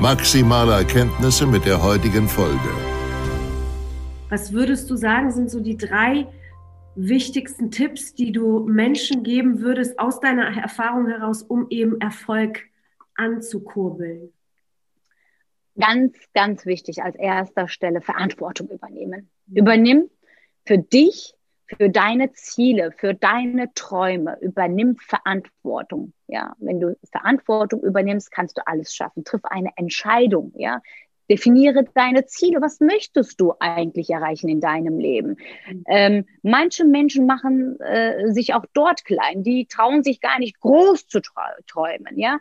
maximale Erkenntnisse mit der heutigen Folge. Was würdest du sagen, sind so die drei wichtigsten Tipps, die du Menschen geben würdest aus deiner Erfahrung heraus, um eben Erfolg anzukurbeln? Ganz, ganz wichtig als erster Stelle Verantwortung übernehmen. Mhm. Übernimm für dich, für deine Ziele, für deine Träume. Übernimm Verantwortung. Ja, wenn du Verantwortung übernimmst, kannst du alles schaffen. Triff eine Entscheidung. Ja, Definiere deine Ziele. Was möchtest du eigentlich erreichen in deinem Leben? Mhm. Ähm, manche Menschen machen äh, sich auch dort klein. Die trauen sich gar nicht groß zu träumen. Ja,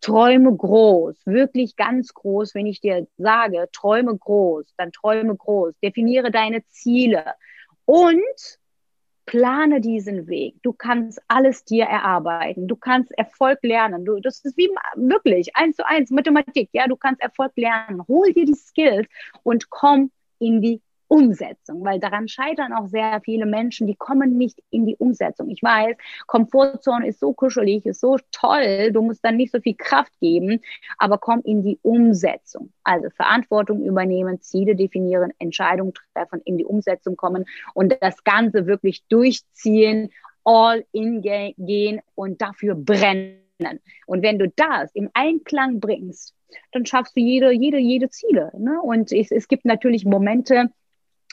träume groß, wirklich ganz groß. Wenn ich dir sage, träume groß, dann träume groß. Definiere deine Ziele und plane diesen Weg. Du kannst alles dir erarbeiten. Du kannst Erfolg lernen. Du, das ist wie wirklich eins zu eins Mathematik. Ja, du kannst Erfolg lernen. Hol dir die Skills und komm in die Umsetzung, weil daran scheitern auch sehr viele Menschen, die kommen nicht in die Umsetzung. Ich weiß, Komfortzone ist so kuschelig, ist so toll, du musst dann nicht so viel Kraft geben, aber komm in die Umsetzung. Also Verantwortung übernehmen, Ziele definieren, Entscheidungen treffen, in die Umsetzung kommen und das Ganze wirklich durchziehen, all in gehen und dafür brennen. Und wenn du das im Einklang bringst, dann schaffst du jede, jede, jede Ziele. Ne? Und es, es gibt natürlich Momente,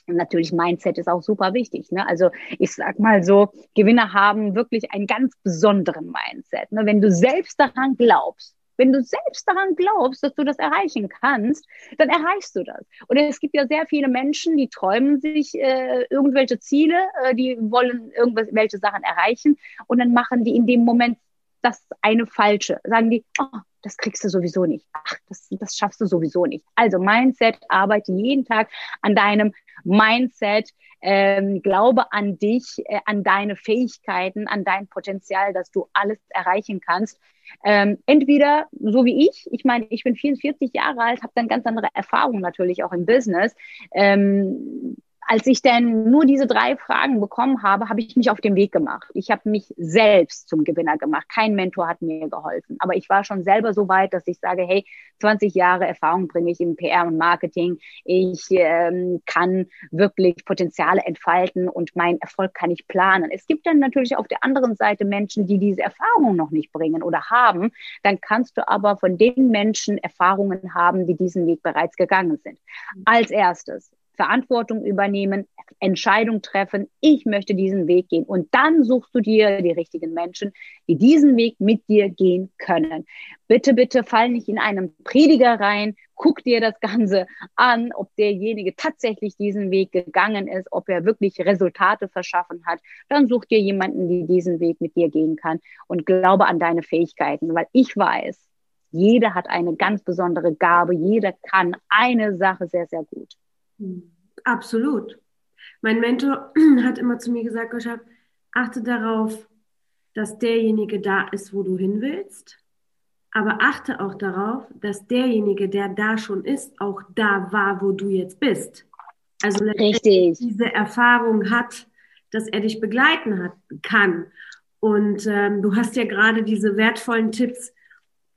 und natürlich Mindset ist auch super wichtig. Ne? Also ich sag mal so, Gewinner haben wirklich einen ganz besonderen Mindset. Ne? Wenn du selbst daran glaubst, wenn du selbst daran glaubst, dass du das erreichen kannst, dann erreichst du das. Und es gibt ja sehr viele Menschen, die träumen sich äh, irgendwelche Ziele, äh, die wollen irgendwelche Sachen erreichen und dann machen die in dem Moment das eine falsche. Sagen die, oh, das kriegst du sowieso nicht. Ach, das, das schaffst du sowieso nicht. Also Mindset, arbeite jeden Tag an deinem Mindset, ähm, glaube an dich, äh, an deine Fähigkeiten, an dein Potenzial, dass du alles erreichen kannst. Ähm, entweder so wie ich, ich meine, ich bin 44 Jahre alt, habe dann ganz andere Erfahrungen natürlich auch im Business. Ähm, als ich dann nur diese drei Fragen bekommen habe, habe ich mich auf den Weg gemacht. Ich habe mich selbst zum Gewinner gemacht. Kein Mentor hat mir geholfen. Aber ich war schon selber so weit, dass ich sage, hey, 20 Jahre Erfahrung bringe ich im PR und Marketing. Ich ähm, kann wirklich Potenziale entfalten und meinen Erfolg kann ich planen. Es gibt dann natürlich auf der anderen Seite Menschen, die diese Erfahrung noch nicht bringen oder haben. Dann kannst du aber von den Menschen Erfahrungen haben, die diesen Weg bereits gegangen sind. Als erstes Verantwortung übernehmen, Entscheidung treffen, ich möchte diesen Weg gehen. Und dann suchst du dir die richtigen Menschen, die diesen Weg mit dir gehen können. Bitte, bitte fall nicht in einen Prediger rein, guck dir das Ganze an, ob derjenige tatsächlich diesen Weg gegangen ist, ob er wirklich Resultate verschaffen hat. Dann such dir jemanden, die diesen Weg mit dir gehen kann und glaube an deine Fähigkeiten, weil ich weiß, jeder hat eine ganz besondere Gabe, jeder kann eine Sache sehr, sehr gut. Absolut. Mein Mentor hat immer zu mir gesagt, Goschab, achte darauf, dass derjenige da ist, wo du hin willst. Aber achte auch darauf, dass derjenige, der da schon ist, auch da war, wo du jetzt bist. Also Richtig. diese Erfahrung hat, dass er dich begleiten hat, kann. Und ähm, du hast ja gerade diese wertvollen Tipps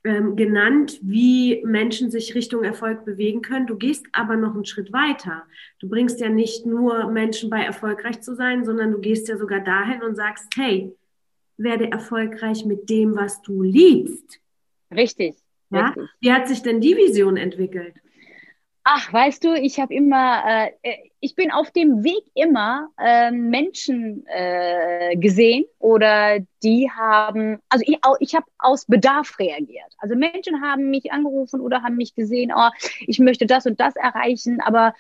ähm, genannt, wie Menschen sich Richtung Erfolg bewegen können. Du gehst aber noch einen Schritt weiter. Du bringst ja nicht nur Menschen bei erfolgreich zu sein, sondern du gehst ja sogar dahin und sagst, hey, werde erfolgreich mit dem, was du liebst. Richtig. Ja? Richtig. Wie hat sich denn die Vision entwickelt? Ach, weißt du, ich habe immer, äh, ich bin auf dem Weg immer äh, Menschen äh, gesehen oder die haben, also ich, ich habe aus Bedarf reagiert. Also Menschen haben mich angerufen oder haben mich gesehen, oh, ich möchte das und das erreichen, aber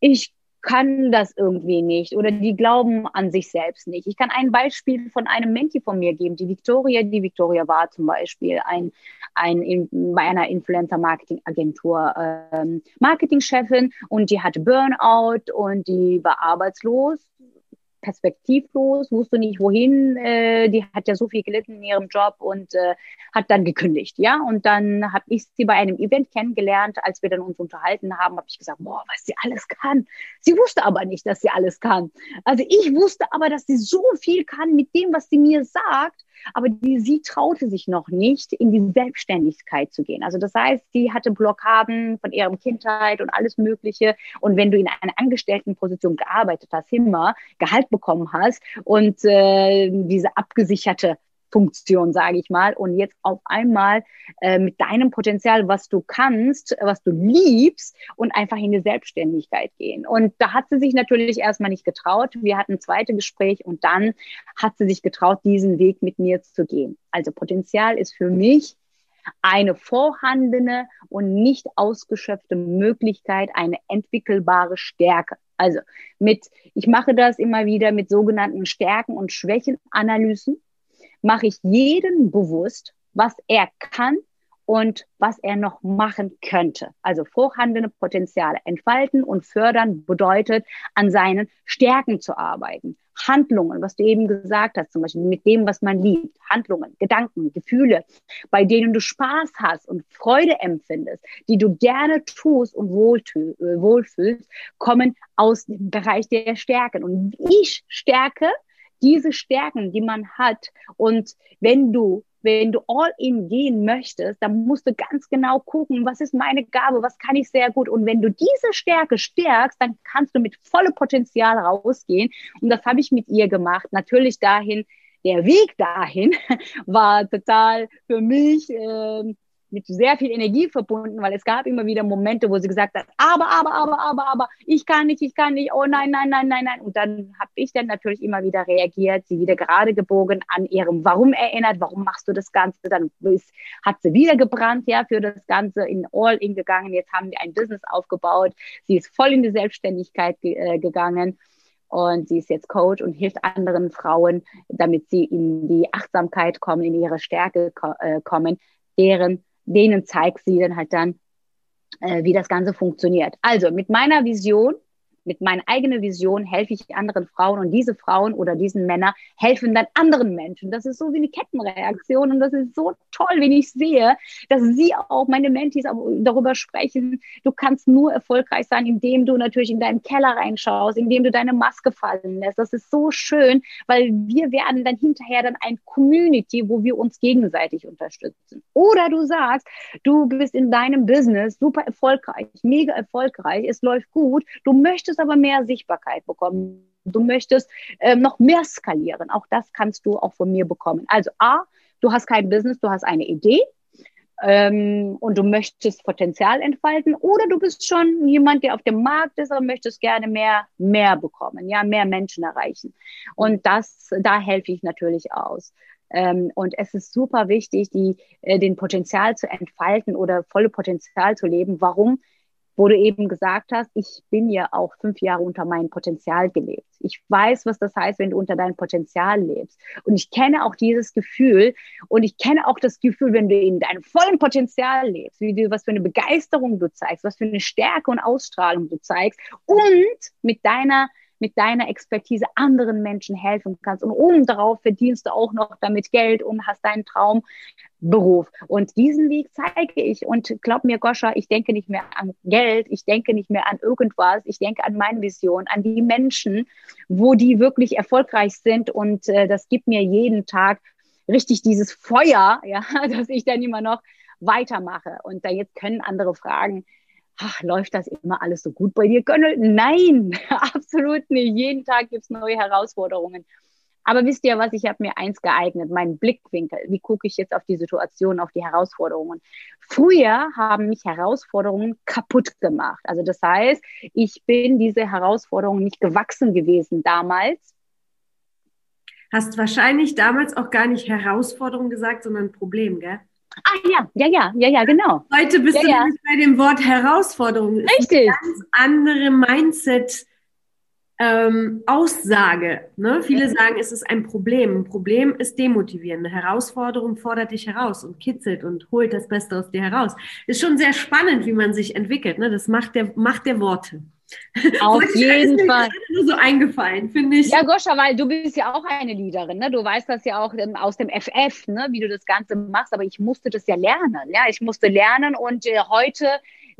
ich kann das irgendwie nicht oder die glauben an sich selbst nicht. Ich kann ein Beispiel von einem Menti von mir geben, die Victoria. Die Victoria war zum Beispiel ein, ein bei einer Influencer-Marketing-Agentur ähm, Marketingchefin und die hatte Burnout und die war arbeitslos perspektivlos, wusste nicht wohin. Äh, die hat ja so viel gelitten in ihrem Job und äh, hat dann gekündigt, ja. Und dann habe ich sie bei einem Event kennengelernt. Als wir dann uns unterhalten haben, habe ich gesagt, boah, was sie alles kann. Sie wusste aber nicht, dass sie alles kann. Also ich wusste aber, dass sie so viel kann mit dem, was sie mir sagt aber die, sie traute sich noch nicht, in die Selbstständigkeit zu gehen. Also das heißt, sie hatte Blockaden von ihrer Kindheit und alles Mögliche. Und wenn du in einer Angestelltenposition gearbeitet hast, immer Gehalt bekommen hast und äh, diese abgesicherte Funktion, sage ich mal, und jetzt auf einmal äh, mit deinem Potenzial, was du kannst, was du liebst und einfach in die Selbstständigkeit gehen. Und da hat sie sich natürlich erstmal nicht getraut. Wir hatten ein zweites Gespräch und dann hat sie sich getraut, diesen Weg mit mir zu gehen. Also Potenzial ist für mich eine vorhandene und nicht ausgeschöpfte Möglichkeit, eine entwickelbare Stärke. Also mit, ich mache das immer wieder mit sogenannten Stärken- und Schwächenanalysen mache ich jeden bewusst, was er kann und was er noch machen könnte. Also vorhandene Potenziale entfalten und fördern bedeutet, an seinen Stärken zu arbeiten. Handlungen, was du eben gesagt hast, zum Beispiel mit dem, was man liebt, Handlungen, Gedanken, Gefühle, bei denen du Spaß hast und Freude empfindest, die du gerne tust und äh, wohlfühlst, kommen aus dem Bereich der Stärken. Und ich stärke diese Stärken, die man hat. Und wenn du wenn du all in gehen möchtest, dann musst du ganz genau gucken, was ist meine Gabe, was kann ich sehr gut. Und wenn du diese Stärke stärkst, dann kannst du mit vollem Potenzial rausgehen. Und das habe ich mit ihr gemacht. Natürlich dahin, der Weg dahin war total für mich äh, mit sehr viel Energie verbunden, weil es gab immer wieder Momente, wo sie gesagt hat, aber, aber, aber, aber, aber, ich kann nicht, ich kann nicht, oh nein, nein, nein, nein, nein. Und dann habe ich dann natürlich immer wieder reagiert, sie wieder gerade gebogen an ihrem Warum erinnert, warum machst du das Ganze? Dann ist, hat sie wieder gebrannt, ja, für das Ganze in All-In gegangen. Jetzt haben wir ein Business aufgebaut. Sie ist voll in die Selbstständigkeit ge äh, gegangen. Und sie ist jetzt Coach und hilft anderen Frauen, damit sie in die Achtsamkeit kommen, in ihre Stärke ko äh, kommen, deren denen zeigt sie dann halt dann, äh, wie das Ganze funktioniert. Also mit meiner Vision mit meiner eigenen Vision helfe ich anderen Frauen und diese Frauen oder diesen Männer helfen dann anderen Menschen. Das ist so wie eine Kettenreaktion und das ist so toll, wenn ich sehe, dass sie auch, meine Mentis, darüber sprechen, du kannst nur erfolgreich sein, indem du natürlich in deinen Keller reinschaust, indem du deine Maske fallen lässt. Das ist so schön, weil wir werden dann hinterher dann ein Community, wo wir uns gegenseitig unterstützen. Oder du sagst, du bist in deinem Business super erfolgreich, mega erfolgreich, es läuft gut, du möchtest aber mehr Sichtbarkeit bekommen. Du möchtest äh, noch mehr skalieren. Auch das kannst du auch von mir bekommen. Also A, du hast kein Business, du hast eine Idee ähm, und du möchtest Potenzial entfalten oder du bist schon jemand, der auf dem Markt ist, aber möchtest gerne mehr, mehr bekommen, ja, mehr Menschen erreichen. Und das, da helfe ich natürlich aus. Ähm, und es ist super wichtig, die, äh, den Potenzial zu entfalten oder volle Potenzial zu leben. Warum? Wo du eben gesagt hast, ich bin ja auch fünf Jahre unter meinem Potenzial gelebt. Ich weiß, was das heißt, wenn du unter deinem Potenzial lebst. Und ich kenne auch dieses Gefühl und ich kenne auch das Gefühl, wenn du in deinem vollen Potenzial lebst, wie du, was für eine Begeisterung du zeigst, was für eine Stärke und Ausstrahlung du zeigst und mit deiner mit deiner Expertise anderen Menschen helfen kannst. Und oben darauf verdienst du auch noch damit Geld und hast deinen Traumberuf. Und diesen Weg zeige ich. Und glaub mir, Goscha, ich denke nicht mehr an Geld, ich denke nicht mehr an irgendwas, ich denke an meine Vision, an die Menschen, wo die wirklich erfolgreich sind. Und äh, das gibt mir jeden Tag richtig dieses Feuer, ja, dass ich dann immer noch weitermache. Und da jetzt können andere fragen, ach, läuft das immer alles so gut bei dir, Gönnel? Nein, absolut nicht. Jeden Tag gibt es neue Herausforderungen. Aber wisst ihr was, ich habe mir eins geeignet, meinen Blickwinkel. Wie gucke ich jetzt auf die Situation, auf die Herausforderungen? Früher haben mich Herausforderungen kaputt gemacht. Also das heißt, ich bin diese Herausforderungen nicht gewachsen gewesen damals. Hast wahrscheinlich damals auch gar nicht Herausforderung gesagt, sondern Problem, gell? Ah ja, ja, ja, ja, ja, genau. Heute bist ja, du ja. bei dem Wort Herausforderung. Richtig. Eine ganz andere Mindset. Ähm, Aussage. Ne? Viele ja. sagen, es ist ein Problem. Ein Problem ist demotivierend. Eine Herausforderung fordert dich heraus und kitzelt und holt das Beste aus dir heraus. Ist schon sehr spannend, wie man sich entwickelt. Ne? Das macht der, macht der Worte. Auf jeden Fall. Nur so eingefallen, finde ich. Ja, Goscha, weil du bist ja auch eine Leaderin, ne? Du weißt das ja auch aus dem FF, ne? Wie du das Ganze machst. Aber ich musste das ja lernen, ja. Ich musste lernen und äh, heute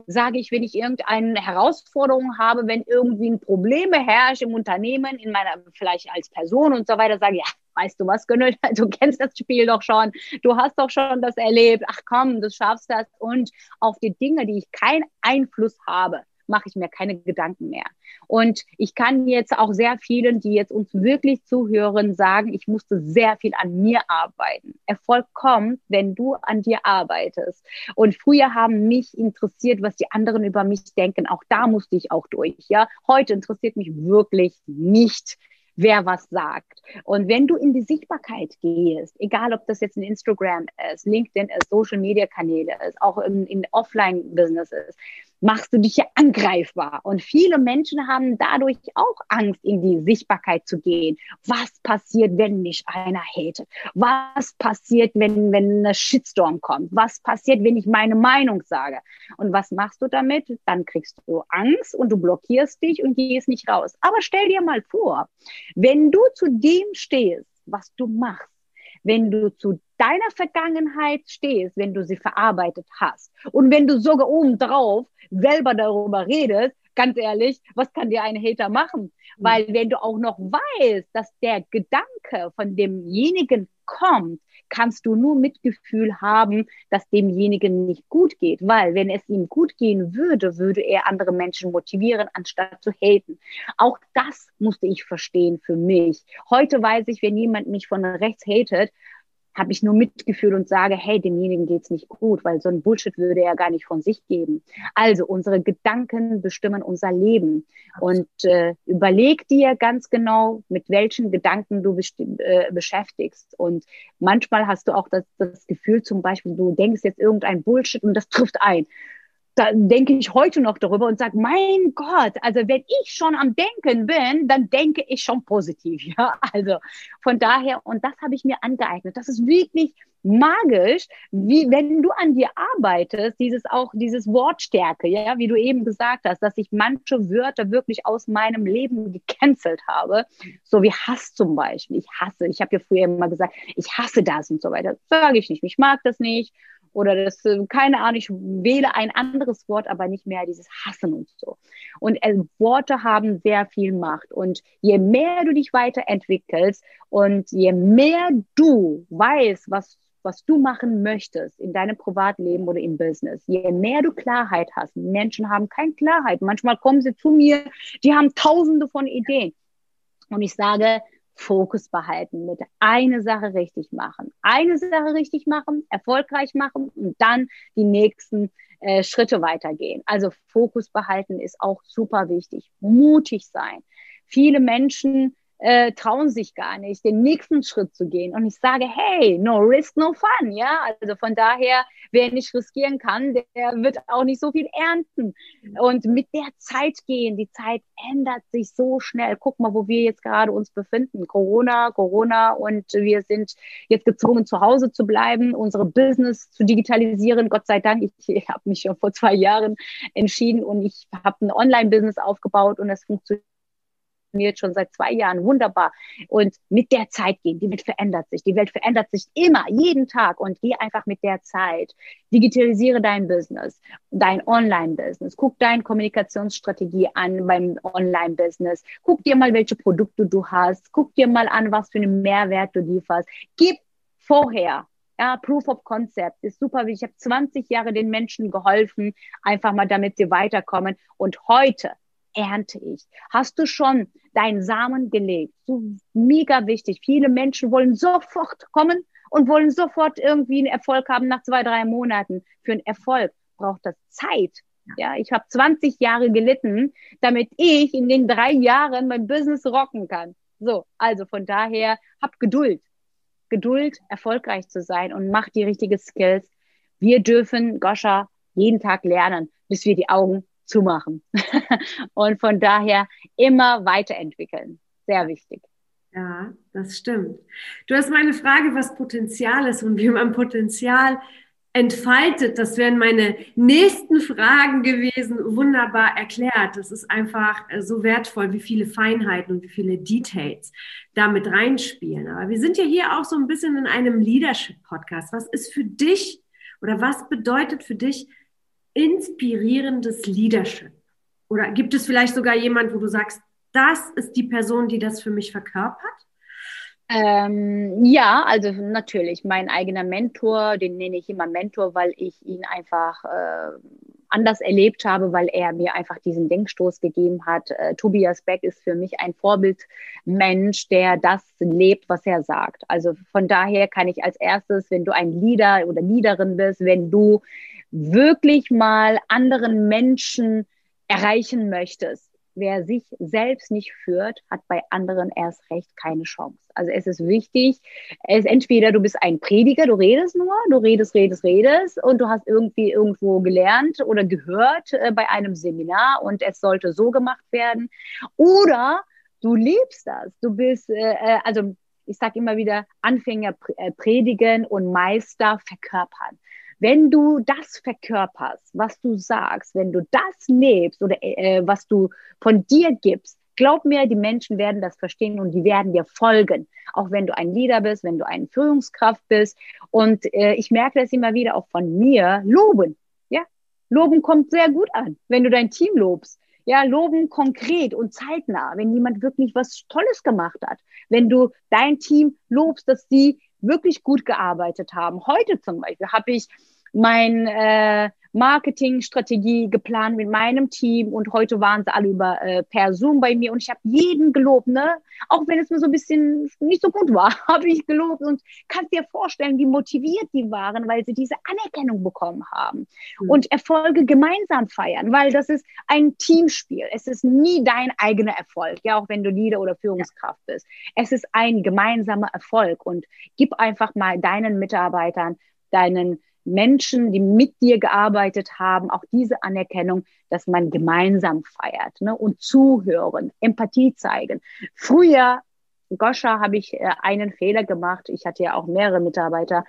sage ich, wenn ich irgendeine Herausforderung habe, wenn irgendwie ein Probleme herrscht im Unternehmen, in meiner, vielleicht als Person und so weiter, sage ich, ja, weißt du was, Gönnel, du kennst das Spiel doch schon, du hast doch schon das erlebt, ach komm, du schaffst das und auf die Dinge, die ich keinen Einfluss habe, mache ich mir keine Gedanken mehr. Und ich kann jetzt auch sehr vielen, die jetzt uns wirklich zuhören, sagen, ich musste sehr viel an mir arbeiten. Erfolg kommt, wenn du an dir arbeitest. Und früher haben mich interessiert, was die anderen über mich denken. Auch da musste ich auch durch. Ja, heute interessiert mich wirklich nicht, wer was sagt. Und wenn du in die Sichtbarkeit gehst, egal ob das jetzt in Instagram ist, LinkedIn ist, Social Media Kanäle ist, auch in, in Offline-Business ist, machst du dich ja angreifbar. Und viele Menschen haben dadurch auch Angst, in die Sichtbarkeit zu gehen. Was passiert, wenn mich einer hatet? Was passiert, wenn, wenn ein Shitstorm kommt? Was passiert, wenn ich meine Meinung sage? Und was machst du damit? Dann kriegst du Angst und du blockierst dich und gehst nicht raus. Aber stell dir mal vor, wenn du zu dem stehst, was du machst, wenn du zu deiner Vergangenheit stehst, wenn du sie verarbeitet hast und wenn du sogar obendrauf selber darüber redest, ganz ehrlich, was kann dir ein Hater machen? Mhm. Weil wenn du auch noch weißt, dass der Gedanke von demjenigen kommt, kannst du nur Mitgefühl haben, dass demjenigen nicht gut geht. Weil wenn es ihm gut gehen würde, würde er andere Menschen motivieren, anstatt zu haten. Auch das musste ich verstehen für mich. Heute weiß ich, wenn jemand mich von rechts hatet, habe ich nur Mitgefühl und sage, hey, demjenigen geht's nicht gut, weil so ein Bullshit würde er gar nicht von sich geben. Also unsere Gedanken bestimmen unser Leben. Und äh, überleg dir ganz genau, mit welchen Gedanken du äh, beschäftigst. Und manchmal hast du auch das, das Gefühl, zum Beispiel, du denkst jetzt irgendein Bullshit und das trifft ein da denke ich heute noch darüber und sage, mein Gott, also wenn ich schon am Denken bin, dann denke ich schon positiv. Ja, also von daher, und das habe ich mir angeeignet. Das ist wirklich magisch, wie wenn du an dir arbeitest, dieses auch, dieses Wortstärke, ja, wie du eben gesagt hast, dass ich manche Wörter wirklich aus meinem Leben gecancelt habe, so wie Hass zum Beispiel. Ich hasse, ich habe ja früher immer gesagt, ich hasse das und so weiter. Sage ich nicht, ich mag das nicht oder das, äh, keine Ahnung, ich wähle ein anderes Wort, aber nicht mehr dieses Hassen und so. Und äh, Worte haben sehr viel Macht. Und je mehr du dich weiterentwickelst und je mehr du weißt, was was du machen möchtest in deinem Privatleben oder im Business, je mehr du Klarheit hast, Menschen haben keine Klarheit. Manchmal kommen sie zu mir, die haben tausende von Ideen. Und ich sage, Fokus behalten, mit eine Sache richtig machen. Eine Sache richtig machen, erfolgreich machen und dann die nächsten äh, Schritte weitergehen. Also Fokus behalten ist auch super wichtig. Mutig sein. Viele Menschen äh, trauen sich gar nicht, den nächsten Schritt zu gehen. Und ich sage, hey, no risk, no fun. Ja, also von daher, wer nicht riskieren kann, der wird auch nicht so viel ernten. Und mit der Zeit gehen, die Zeit ändert sich so schnell. Guck mal, wo wir jetzt gerade uns befinden. Corona, Corona und wir sind jetzt gezwungen, zu Hause zu bleiben, unsere Business zu digitalisieren. Gott sei Dank, ich, habe mich schon vor zwei Jahren entschieden und ich habe ein Online-Business aufgebaut und es funktioniert funktioniert schon seit zwei Jahren wunderbar. Und mit der Zeit gehen. Die Welt verändert sich. Die Welt verändert sich immer, jeden Tag. Und geh einfach mit der Zeit. Digitalisiere dein Business, dein Online-Business. Guck deine Kommunikationsstrategie an beim Online-Business. Guck dir mal, welche Produkte du hast. Guck dir mal an, was für einen Mehrwert du lieferst. Gib vorher ja, Proof of Concept ist super. Ich habe 20 Jahre den Menschen geholfen, einfach mal damit sie weiterkommen. Und heute ernte ich? Hast du schon deinen Samen gelegt. So mega wichtig. Viele Menschen wollen sofort kommen und wollen sofort irgendwie einen Erfolg haben nach zwei, drei Monaten. Für einen Erfolg braucht das Zeit. Ja, ich habe 20 Jahre gelitten, damit ich in den drei Jahren mein Business rocken kann. So, also von daher, hab Geduld. Geduld, erfolgreich zu sein und mach die richtigen Skills. Wir dürfen, Goscha, jeden Tag lernen, bis wir die Augen zumachen. und von daher immer weiterentwickeln. Sehr wichtig. Ja, das stimmt. Du hast meine Frage, was Potenzial ist und wie man Potenzial entfaltet. Das wären meine nächsten Fragen gewesen. Wunderbar erklärt. Das ist einfach äh, so wertvoll, wie viele Feinheiten und wie viele Details damit reinspielen. Aber wir sind ja hier auch so ein bisschen in einem Leadership-Podcast. Was ist für dich oder was bedeutet für dich inspirierendes Leadership? Oder gibt es vielleicht sogar jemand, wo du sagst, das ist die Person, die das für mich verkörpert? Ähm, ja, also natürlich. Mein eigener Mentor, den nenne ich immer Mentor, weil ich ihn einfach äh, anders erlebt habe, weil er mir einfach diesen Denkstoß gegeben hat. Äh, Tobias Beck ist für mich ein Vorbildmensch, der das lebt, was er sagt. Also von daher kann ich als erstes, wenn du ein Leader oder Leaderin bist, wenn du wirklich mal anderen Menschen erreichen möchtest, wer sich selbst nicht führt, hat bei anderen erst recht keine Chance. Also es ist wichtig, es entweder du bist ein Prediger, du redest nur, du redest, redest, redest und du hast irgendwie irgendwo gelernt oder gehört äh, bei einem Seminar und es sollte so gemacht werden. Oder du lebst das. Du bist, äh, äh also ich sage immer wieder, Anfänger äh, predigen und Meister verkörpern. Wenn du das verkörperst, was du sagst, wenn du das lebst oder äh, was du von dir gibst, glaub mir, die Menschen werden das verstehen und die werden dir folgen. Auch wenn du ein Leader bist, wenn du eine Führungskraft bist. Und äh, ich merke das immer wieder auch von mir, loben. Ja, loben kommt sehr gut an, wenn du dein Team lobst. Ja, loben konkret und zeitnah, wenn jemand wirklich was Tolles gemacht hat. Wenn du dein Team lobst, dass sie wirklich gut gearbeitet haben. Heute zum Beispiel habe ich mein äh, Marketingstrategie geplant mit meinem Team und heute waren sie alle über äh, per Zoom bei mir und ich habe jeden gelobt, ne? Auch wenn es mir so ein bisschen nicht so gut war, habe ich gelobt und kannst dir vorstellen, wie motiviert die waren, weil sie diese Anerkennung bekommen haben mhm. und Erfolge gemeinsam feiern, weil das ist ein Teamspiel. Es ist nie dein eigener Erfolg, ja, auch wenn du Leader oder Führungskraft bist. Es ist ein gemeinsamer Erfolg und gib einfach mal deinen Mitarbeitern, deinen Menschen, die mit dir gearbeitet haben, auch diese Anerkennung, dass man gemeinsam feiert ne? und zuhören, Empathie zeigen. Früher, Goscha, habe ich äh, einen Fehler gemacht. Ich hatte ja auch mehrere Mitarbeiter.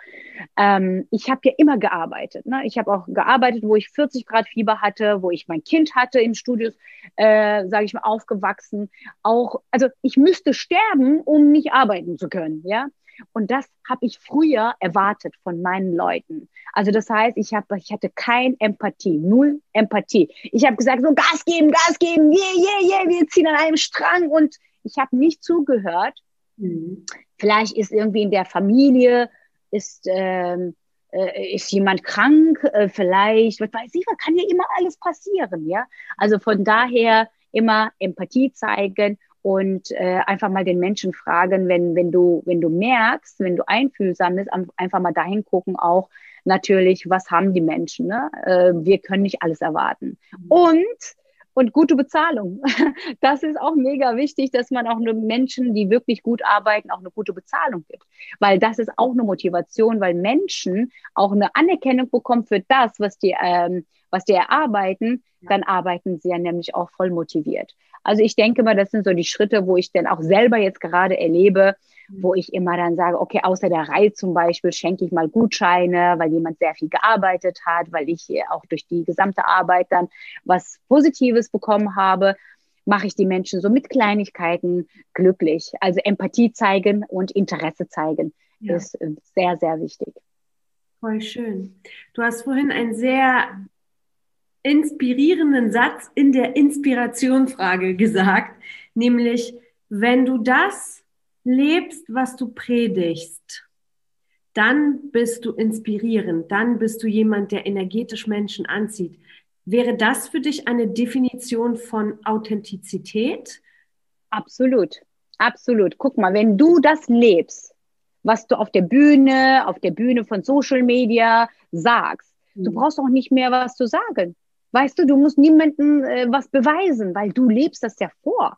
Ähm, ich habe ja immer gearbeitet. Ne? Ich habe auch gearbeitet, wo ich 40 Grad Fieber hatte, wo ich mein Kind hatte im Studio, äh, sage ich mal, aufgewachsen. Auch, also ich müsste sterben, um nicht arbeiten zu können. Ja, und das habe ich früher erwartet von meinen Leuten. Also das heißt, ich, hab, ich hatte kein Empathie, null Empathie. Ich habe gesagt, so Gas geben, Gas geben, yeah, yeah, yeah, wir ziehen an einem Strang und ich habe nicht zugehört. Mhm. Vielleicht ist irgendwie in der Familie, ist, ähm, äh, ist jemand krank, äh, vielleicht, was weiß ich, kann ja immer alles passieren, ja. Also von daher immer Empathie zeigen und äh, einfach mal den Menschen fragen, wenn, wenn du, wenn du merkst, wenn du einfühlsam bist, einfach mal dahin gucken auch natürlich, was haben die Menschen, ne? Äh, wir können nicht alles erwarten. Mhm. Und und gute Bezahlung. Das ist auch mega wichtig, dass man auch nur Menschen, die wirklich gut arbeiten, auch eine gute Bezahlung gibt. Weil das ist auch eine Motivation, weil Menschen auch eine Anerkennung bekommen für das, was die, ähm, was die erarbeiten, dann arbeiten sie ja nämlich auch voll motiviert. Also ich denke mal, das sind so die Schritte, wo ich dann auch selber jetzt gerade erlebe, wo ich immer dann sage, okay, außer der Reihe zum Beispiel schenke ich mal Gutscheine, weil jemand sehr viel gearbeitet hat, weil ich auch durch die gesamte Arbeit dann was Positives bekommen habe, mache ich die Menschen so mit Kleinigkeiten glücklich. Also Empathie zeigen und Interesse zeigen ja. ist sehr, sehr wichtig. Voll schön. Du hast vorhin einen sehr inspirierenden Satz in der Inspirationfrage gesagt, nämlich, wenn du das lebst, was du predigst, dann bist du inspirierend, dann bist du jemand, der energetisch Menschen anzieht. Wäre das für dich eine Definition von Authentizität? Absolut, absolut. Guck mal, wenn du das lebst, was du auf der Bühne, auf der Bühne von Social Media sagst, mhm. du brauchst auch nicht mehr was zu sagen. Weißt du, du musst niemandem äh, was beweisen, weil du lebst das ja vor.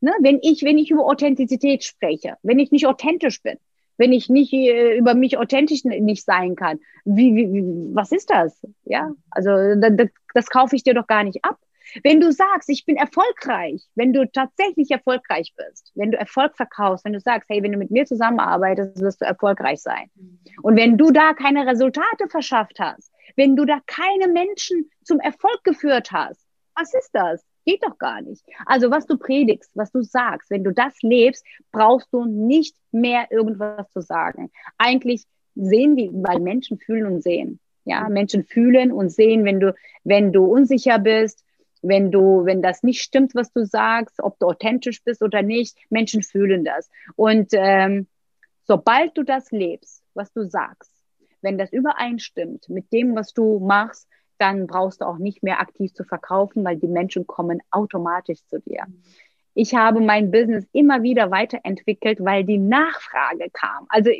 Ne? Wenn ich, wenn ich über Authentizität spreche, wenn ich nicht authentisch bin, wenn ich nicht äh, über mich authentisch nicht sein kann, wie, wie, was ist das? Ja, also das, das kaufe ich dir doch gar nicht ab. Wenn du sagst, ich bin erfolgreich, wenn du tatsächlich erfolgreich bist, wenn du Erfolg verkaufst, wenn du sagst, hey, wenn du mit mir zusammenarbeitest, wirst du erfolgreich sein. Und wenn du da keine Resultate verschafft hast, wenn du da keine Menschen zum Erfolg geführt hast, was ist das? Geht doch gar nicht. Also was du predigst, was du sagst, wenn du das lebst, brauchst du nicht mehr irgendwas zu sagen. Eigentlich sehen die, weil Menschen fühlen und sehen. Ja, Menschen fühlen und sehen, wenn du, wenn du unsicher bist, wenn du, wenn das nicht stimmt, was du sagst, ob du authentisch bist oder nicht, Menschen fühlen das. Und ähm, sobald du das lebst, was du sagst, wenn das übereinstimmt mit dem, was du machst, dann brauchst du auch nicht mehr aktiv zu verkaufen, weil die Menschen kommen automatisch zu dir. Mhm ich habe mein Business immer wieder weiterentwickelt, weil die Nachfrage kam. Also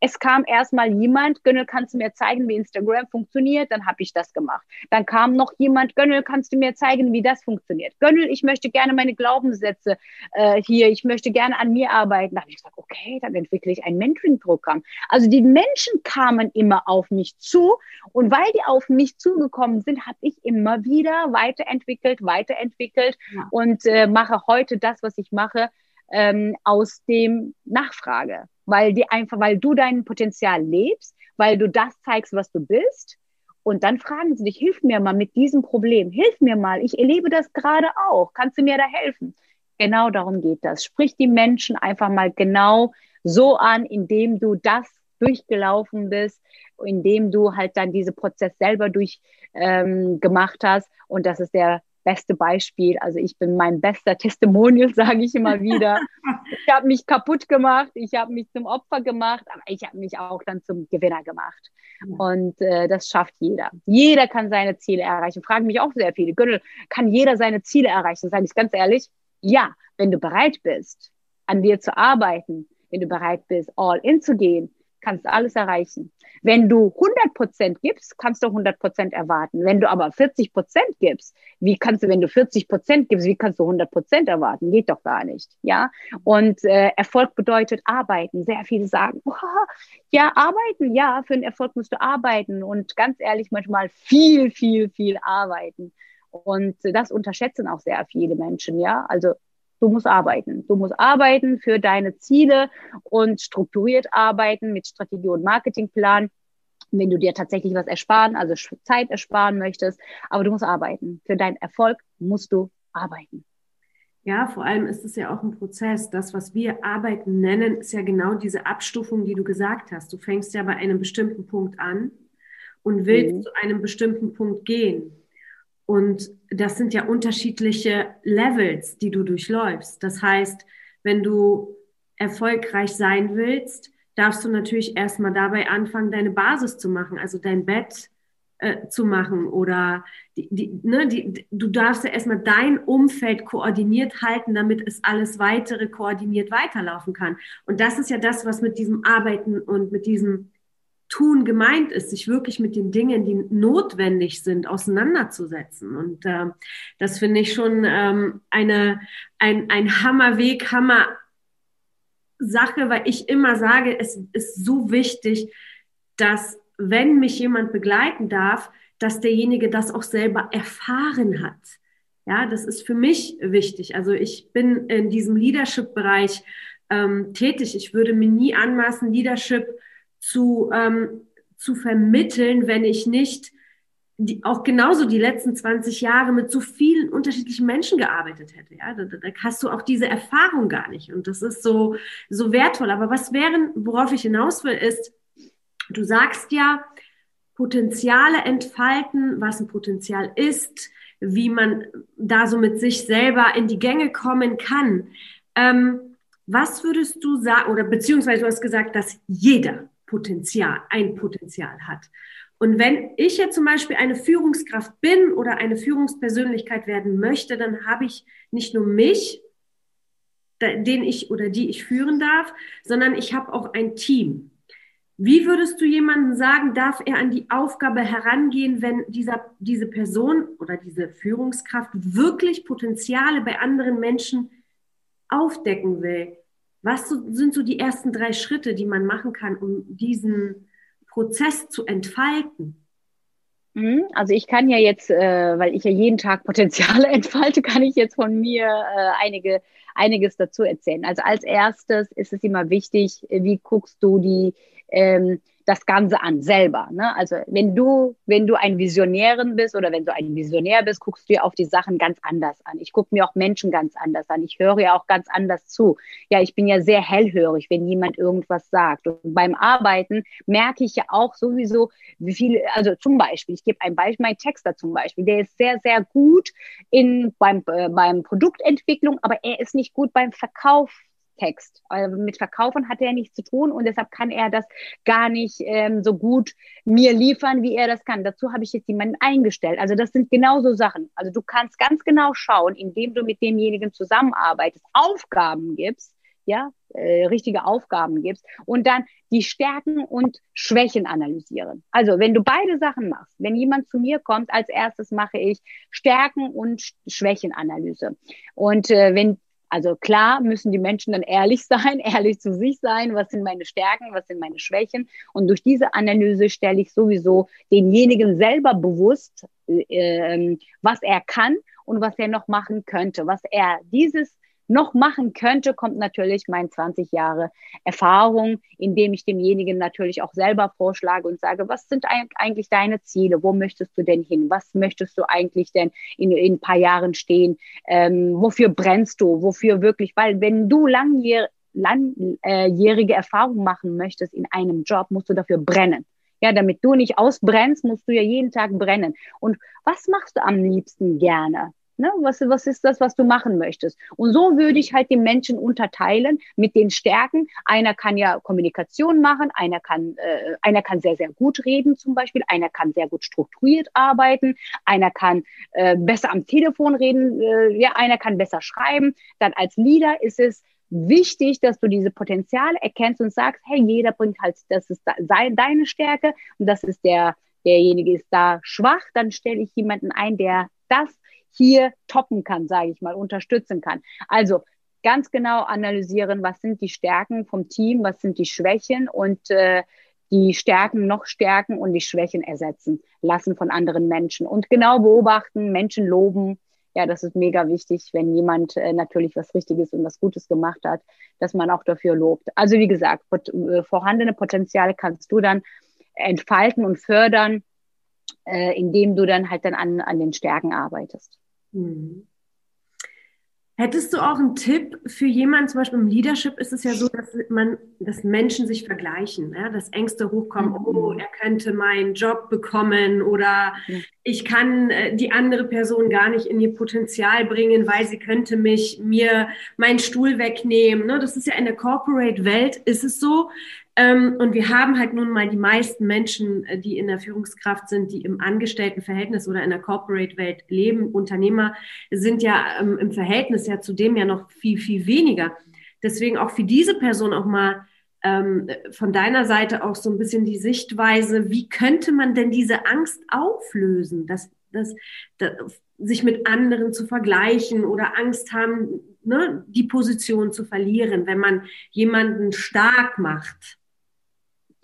es kam erstmal jemand, Gönnel, kannst du mir zeigen, wie Instagram funktioniert? Dann habe ich das gemacht. Dann kam noch jemand, Gönnel, kannst du mir zeigen, wie das funktioniert? Gönnel, ich möchte gerne meine Glaubenssätze äh, hier, ich möchte gerne an mir arbeiten. Da habe ich gesagt, okay, dann entwickle ich ein Mentoring-Programm. Also die Menschen kamen immer auf mich zu und weil die auf mich zugekommen sind, habe ich immer wieder weiterentwickelt, weiterentwickelt ja. und äh, mache heute heute das, was ich mache, ähm, aus dem Nachfrage, weil die einfach, weil du dein Potenzial lebst, weil du das zeigst, was du bist. Und dann fragen sie dich, hilf mir mal mit diesem Problem, hilf mir mal, ich erlebe das gerade auch, kannst du mir da helfen? Genau darum geht das. Sprich die Menschen einfach mal genau so an, indem du das durchgelaufen bist, indem du halt dann diesen Prozess selber durchgemacht ähm, hast. Und das ist der beste Beispiel. Also ich bin mein bester Testimonial, sage ich immer wieder. ich habe mich kaputt gemacht, ich habe mich zum Opfer gemacht, aber ich habe mich auch dann zum Gewinner gemacht. Und äh, das schafft jeder. Jeder kann seine Ziele erreichen. Fragen mich auch sehr viele. Gönnel, kann jeder seine Ziele erreichen? Sage ich ganz ehrlich, ja, wenn du bereit bist, an dir zu arbeiten, wenn du bereit bist, all in zu gehen, kannst alles erreichen. Wenn du 100 Prozent gibst, kannst du 100 Prozent erwarten. Wenn du aber 40 Prozent gibst, wie kannst du, wenn du 40 Prozent gibst, wie kannst du 100 Prozent erwarten? Geht doch gar nicht, ja. Und äh, Erfolg bedeutet arbeiten. Sehr viele sagen, oh, ja, arbeiten, ja, für einen Erfolg musst du arbeiten und ganz ehrlich manchmal viel, viel, viel arbeiten. Und das unterschätzen auch sehr viele Menschen, ja. Also Du musst arbeiten. Du musst arbeiten für deine Ziele und strukturiert arbeiten mit Strategie und Marketingplan. Wenn du dir tatsächlich was ersparen, also Zeit ersparen möchtest, aber du musst arbeiten. Für deinen Erfolg musst du arbeiten. Ja, vor allem ist es ja auch ein Prozess. Das, was wir Arbeiten nennen, ist ja genau diese Abstufung, die du gesagt hast. Du fängst ja bei einem bestimmten Punkt an und willst mhm. zu einem bestimmten Punkt gehen. Und das sind ja unterschiedliche Levels, die du durchläufst. Das heißt, wenn du erfolgreich sein willst, darfst du natürlich erstmal dabei anfangen, deine Basis zu machen, also dein Bett äh, zu machen oder die, die, ne, die, du darfst ja erstmal dein Umfeld koordiniert halten, damit es alles weitere koordiniert weiterlaufen kann. Und das ist ja das, was mit diesem Arbeiten und mit diesem Tun gemeint ist, sich wirklich mit den Dingen, die notwendig sind, auseinanderzusetzen. Und äh, das finde ich schon ähm, eine, ein, ein Hammerweg, Hammer Sache, weil ich immer sage, es ist so wichtig, dass wenn mich jemand begleiten darf, dass derjenige das auch selber erfahren hat. Ja, das ist für mich wichtig. Also ich bin in diesem Leadership-Bereich ähm, tätig. Ich würde mir nie anmaßen, Leadership zu, ähm, zu vermitteln, wenn ich nicht die, auch genauso die letzten 20 Jahre mit so vielen unterschiedlichen Menschen gearbeitet hätte. Ja, da, da hast du auch diese Erfahrung gar nicht. Und das ist so, so wertvoll. Aber was wären, worauf ich hinaus will, ist, du sagst ja, Potenziale entfalten, was ein Potenzial ist, wie man da so mit sich selber in die Gänge kommen kann. Ähm, was würdest du sagen, oder beziehungsweise du hast gesagt, dass jeder Potenzial, ein Potenzial hat. Und wenn ich jetzt zum Beispiel eine Führungskraft bin oder eine Führungspersönlichkeit werden möchte, dann habe ich nicht nur mich, den ich oder die ich führen darf, sondern ich habe auch ein Team. Wie würdest du jemandem sagen, darf er an die Aufgabe herangehen, wenn dieser, diese Person oder diese Führungskraft wirklich Potenziale bei anderen Menschen aufdecken will? Was sind so die ersten drei Schritte, die man machen kann, um diesen Prozess zu entfalten? Mhm. Also ich kann ja jetzt, äh, weil ich ja jeden Tag Potenziale entfalte, kann ich jetzt von mir äh, einige, einiges dazu erzählen. Also als erstes ist es immer wichtig, wie guckst du die ähm, das Ganze an, selber. Ne? Also wenn du, wenn du ein Visionärin bist oder wenn du ein Visionär bist, guckst du dir auf die Sachen ganz anders an. Ich gucke mir auch Menschen ganz anders an. Ich höre ja auch ganz anders zu. Ja, ich bin ja sehr hellhörig, wenn jemand irgendwas sagt. Und beim Arbeiten merke ich ja auch sowieso, wie viele, also zum Beispiel, ich gebe ein Beispiel, mein Texter zum Beispiel, der ist sehr, sehr gut in, beim, äh, beim Produktentwicklung, aber er ist nicht gut beim Verkauf Text. Also mit Verkaufen hat er nichts zu tun und deshalb kann er das gar nicht ähm, so gut mir liefern, wie er das kann. Dazu habe ich jetzt jemanden eingestellt. Also das sind genauso Sachen. Also du kannst ganz genau schauen, indem du mit demjenigen zusammenarbeitest, Aufgaben gibst, ja, äh, richtige Aufgaben gibst und dann die Stärken und Schwächen analysieren. Also wenn du beide Sachen machst, wenn jemand zu mir kommt, als erstes mache ich Stärken und Schwächenanalyse. Und äh, wenn also klar müssen die Menschen dann ehrlich sein, ehrlich zu sich sein, was sind meine Stärken, was sind meine Schwächen. Und durch diese Analyse stelle ich sowieso denjenigen selber bewusst, äh, ähm, was er kann und was er noch machen könnte, was er dieses noch machen könnte, kommt natürlich mein 20 Jahre Erfahrung, indem ich demjenigen natürlich auch selber vorschlage und sage, was sind eigentlich deine Ziele? Wo möchtest du denn hin? Was möchtest du eigentlich denn in, in ein paar Jahren stehen? Ähm, wofür brennst du? Wofür wirklich? Weil wenn du langjähr, langjährige Erfahrung machen möchtest in einem Job, musst du dafür brennen. Ja, damit du nicht ausbrennst, musst du ja jeden Tag brennen. Und was machst du am liebsten gerne? Ne? Was, was ist das, was du machen möchtest? Und so würde ich halt den Menschen unterteilen mit den Stärken. Einer kann ja Kommunikation machen, einer kann, äh, einer kann sehr, sehr gut reden zum Beispiel, einer kann sehr gut strukturiert arbeiten, einer kann äh, besser am Telefon reden, äh, ja, einer kann besser schreiben. Dann als Leader ist es wichtig, dass du diese Potenziale erkennst und sagst, hey, jeder bringt halt, das ist deine Stärke und das ist der, derjenige ist da schwach, dann stelle ich jemanden ein, der das hier toppen kann, sage ich mal, unterstützen kann. Also ganz genau analysieren, was sind die Stärken vom Team, was sind die Schwächen und äh, die Stärken noch stärken und die Schwächen ersetzen lassen von anderen Menschen. Und genau beobachten, Menschen loben. Ja, das ist mega wichtig, wenn jemand äh, natürlich was Richtiges und was Gutes gemacht hat, dass man auch dafür lobt. Also wie gesagt, äh, vorhandene Potenziale kannst du dann entfalten und fördern, äh, indem du dann halt dann an, an den Stärken arbeitest. Mhm. Hättest du auch einen Tipp für jemanden, zum Beispiel im Leadership ist es ja so, dass man, dass Menschen sich vergleichen, ja, dass Ängste hochkommen, mhm. oh, er könnte meinen Job bekommen oder mhm. ich kann äh, die andere Person gar nicht in ihr Potenzial bringen, weil sie könnte mich mir meinen Stuhl wegnehmen. Ne? Das ist ja in der Corporate-Welt ist es so, und wir haben halt nun mal die meisten Menschen, äh, die in der Führungskraft sind, die im Angestelltenverhältnis oder in der Corporate-Welt leben. Unternehmer sind ja ähm, im Verhältnis ja zudem ja noch viel, viel weniger. Deswegen auch für diese Person auch mal ähm, von deiner Seite auch so ein bisschen die Sichtweise, wie könnte man denn diese Angst auflösen, dass, dass, dass sich mit anderen zu vergleichen oder Angst haben, ne, die Position zu verlieren, wenn man jemanden stark macht?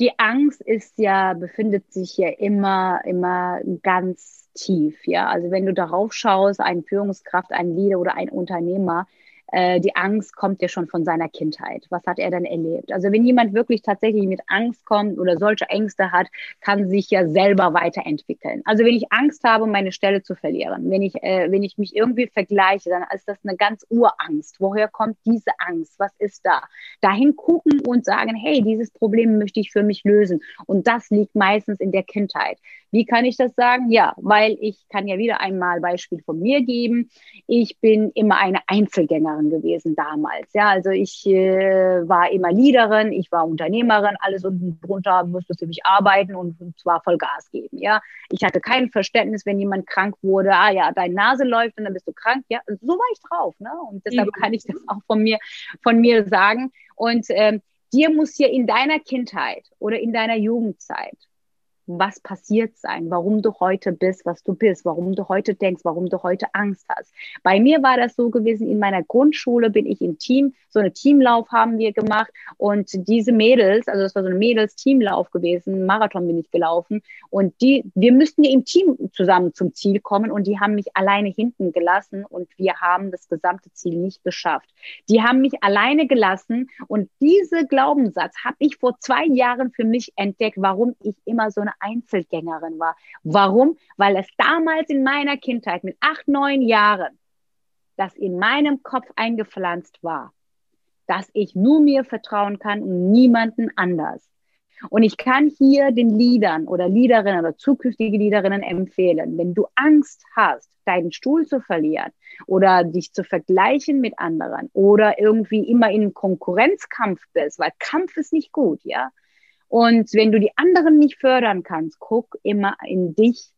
Die Angst ist ja, befindet sich ja immer, immer ganz tief, ja. Also wenn du darauf schaust, ein Führungskraft, ein Leader oder ein Unternehmer, äh, die Angst kommt ja schon von seiner Kindheit. Was hat er dann erlebt? Also wenn jemand wirklich tatsächlich mit Angst kommt oder solche Ängste hat, kann sich ja selber weiterentwickeln. Also wenn ich Angst habe, meine Stelle zu verlieren, wenn ich, äh, wenn ich mich irgendwie vergleiche, dann ist das eine ganz Urangst. Woher kommt diese Angst? Was ist da? Dahin gucken und sagen, hey, dieses Problem möchte ich für mich lösen. Und das liegt meistens in der Kindheit. Wie kann ich das sagen? Ja, weil ich kann ja wieder einmal Beispiel von mir geben. Ich bin immer eine Einzelgängerin. Gewesen damals. Ja, also ich äh, war immer Leaderin, ich war Unternehmerin, alles unten drunter musste für mich arbeiten und, und zwar voll Gas geben. Ja, ich hatte kein Verständnis, wenn jemand krank wurde. Ah ja, deine Nase läuft und dann bist du krank. Ja, so war ich drauf. Ne? Und deshalb kann ich das auch von mir, von mir sagen. Und ähm, dir muss hier in deiner Kindheit oder in deiner Jugendzeit was passiert sein, warum du heute bist, was du bist, warum du heute denkst, warum du heute Angst hast. Bei mir war das so gewesen, in meiner Grundschule bin ich im Team, so eine Teamlauf haben wir gemacht und diese Mädels, also das war so ein Mädels-Teamlauf gewesen, Marathon bin ich gelaufen und die, wir müssten ja im Team zusammen zum Ziel kommen und die haben mich alleine hinten gelassen und wir haben das gesamte Ziel nicht geschafft. Die haben mich alleine gelassen und diese Glaubenssatz habe ich vor zwei Jahren für mich entdeckt, warum ich immer so eine Einzelgängerin war. Warum? Weil es damals in meiner Kindheit mit acht, neun Jahren, das in meinem Kopf eingepflanzt war, dass ich nur mir vertrauen kann und niemanden anders. Und ich kann hier den Liedern oder Liederinnen oder zukünftige Liederinnen empfehlen, wenn du Angst hast, deinen Stuhl zu verlieren oder dich zu vergleichen mit anderen oder irgendwie immer in Konkurrenzkampf bist, weil Kampf ist nicht gut, ja, und wenn du die anderen nicht fördern kannst, guck immer in dich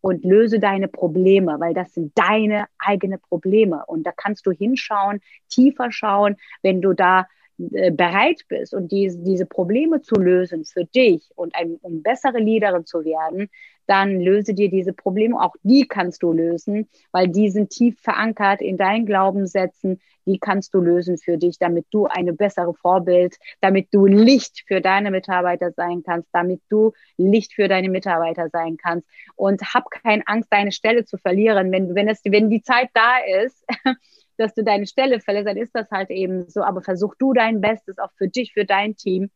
und löse deine Probleme, weil das sind deine eigenen Probleme. Und da kannst du hinschauen, tiefer schauen, wenn du da äh, bereit bist und diese, diese Probleme zu lösen für dich und ein, um bessere Leaderin zu werden, dann löse dir diese Probleme. Auch die kannst du lösen, weil die sind tief verankert in deinen Glaubenssätzen. Die kannst du lösen für dich, damit du eine bessere Vorbild, damit du Licht für deine Mitarbeiter sein kannst, damit du Licht für deine Mitarbeiter sein kannst. Und hab keine Angst, deine Stelle zu verlieren. Wenn, wenn, es, wenn die Zeit da ist, dass du deine Stelle verlässt, dann ist das halt eben so. Aber versuch du dein Bestes auch für dich, für dein Team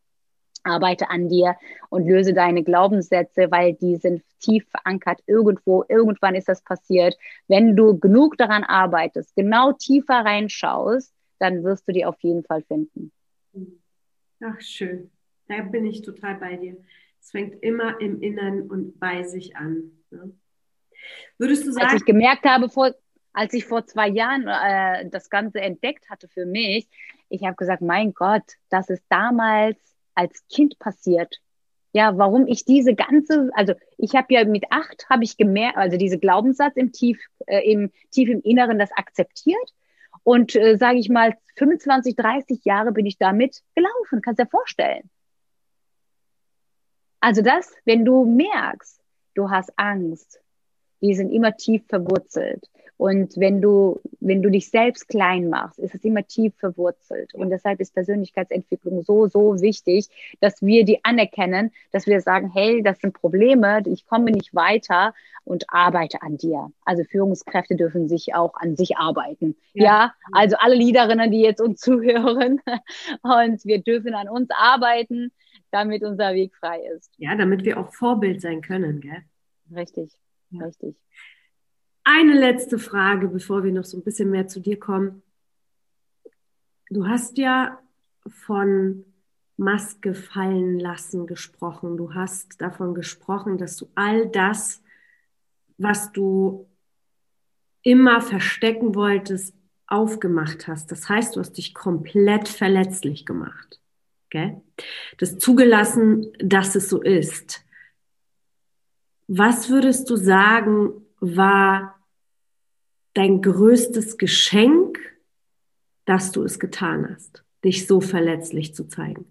arbeite an dir und löse deine Glaubenssätze, weil die sind tief verankert irgendwo. Irgendwann ist das passiert. Wenn du genug daran arbeitest, genau tiefer reinschaust, dann wirst du die auf jeden Fall finden. Ach, schön. Da bin ich total bei dir. Es fängt immer im Inneren und bei sich an. Ne? Würdest du sagen. Als ich gemerkt habe, vor, als ich vor zwei Jahren äh, das Ganze entdeckt hatte für mich, ich habe gesagt, mein Gott, das ist damals als Kind passiert. Ja, warum ich diese ganze, also ich habe ja mit acht habe ich gemerkt, also diese Glaubenssatz im tief, äh, im tief im Inneren das akzeptiert und äh, sage ich mal 25, 30 Jahre bin ich damit gelaufen, kannst dir vorstellen. Also das, wenn du merkst, du hast Angst, die sind immer tief verwurzelt. Und wenn du, wenn du dich selbst klein machst, ist es immer tief verwurzelt. Und deshalb ist Persönlichkeitsentwicklung so, so wichtig, dass wir die anerkennen, dass wir sagen, hey, das sind Probleme, ich komme nicht weiter und arbeite an dir. Also Führungskräfte dürfen sich auch an sich arbeiten. Ja, ja also alle Leaderinnen, die jetzt uns zuhören und wir dürfen an uns arbeiten, damit unser Weg frei ist. Ja, damit wir auch Vorbild sein können, gell? Richtig, ja. richtig. Eine letzte Frage, bevor wir noch so ein bisschen mehr zu dir kommen. Du hast ja von Maske fallen lassen gesprochen. Du hast davon gesprochen, dass du all das, was du immer verstecken wolltest, aufgemacht hast. Das heißt, du hast dich komplett verletzlich gemacht. Okay? Das zugelassen, dass es so ist. Was würdest du sagen, war dein größtes Geschenk, dass du es getan hast, dich so verletzlich zu zeigen?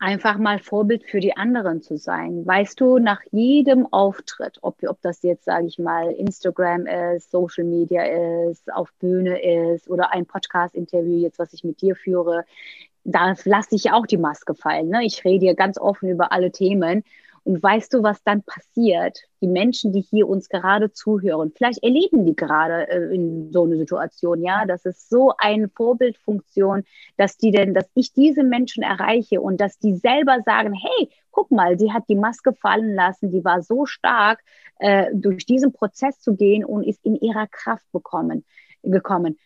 Einfach mal Vorbild für die anderen zu sein. Weißt du, nach jedem Auftritt, ob, ob das jetzt, sage ich mal, Instagram ist, Social Media ist, auf Bühne ist oder ein Podcast-Interview jetzt, was ich mit dir führe, da lasse ich auch die Maske fallen. Ne? Ich rede hier ganz offen über alle Themen. Und weißt du, was dann passiert? Die Menschen, die hier uns gerade zuhören, vielleicht erleben die gerade äh, in so einer Situation, ja, das ist so eine Vorbildfunktion, dass die denn, dass ich diese Menschen erreiche und dass die selber sagen, hey, guck mal, sie hat die Maske fallen lassen, die war so stark, äh, durch diesen Prozess zu gehen und ist in ihrer Kraft bekommen, gekommen.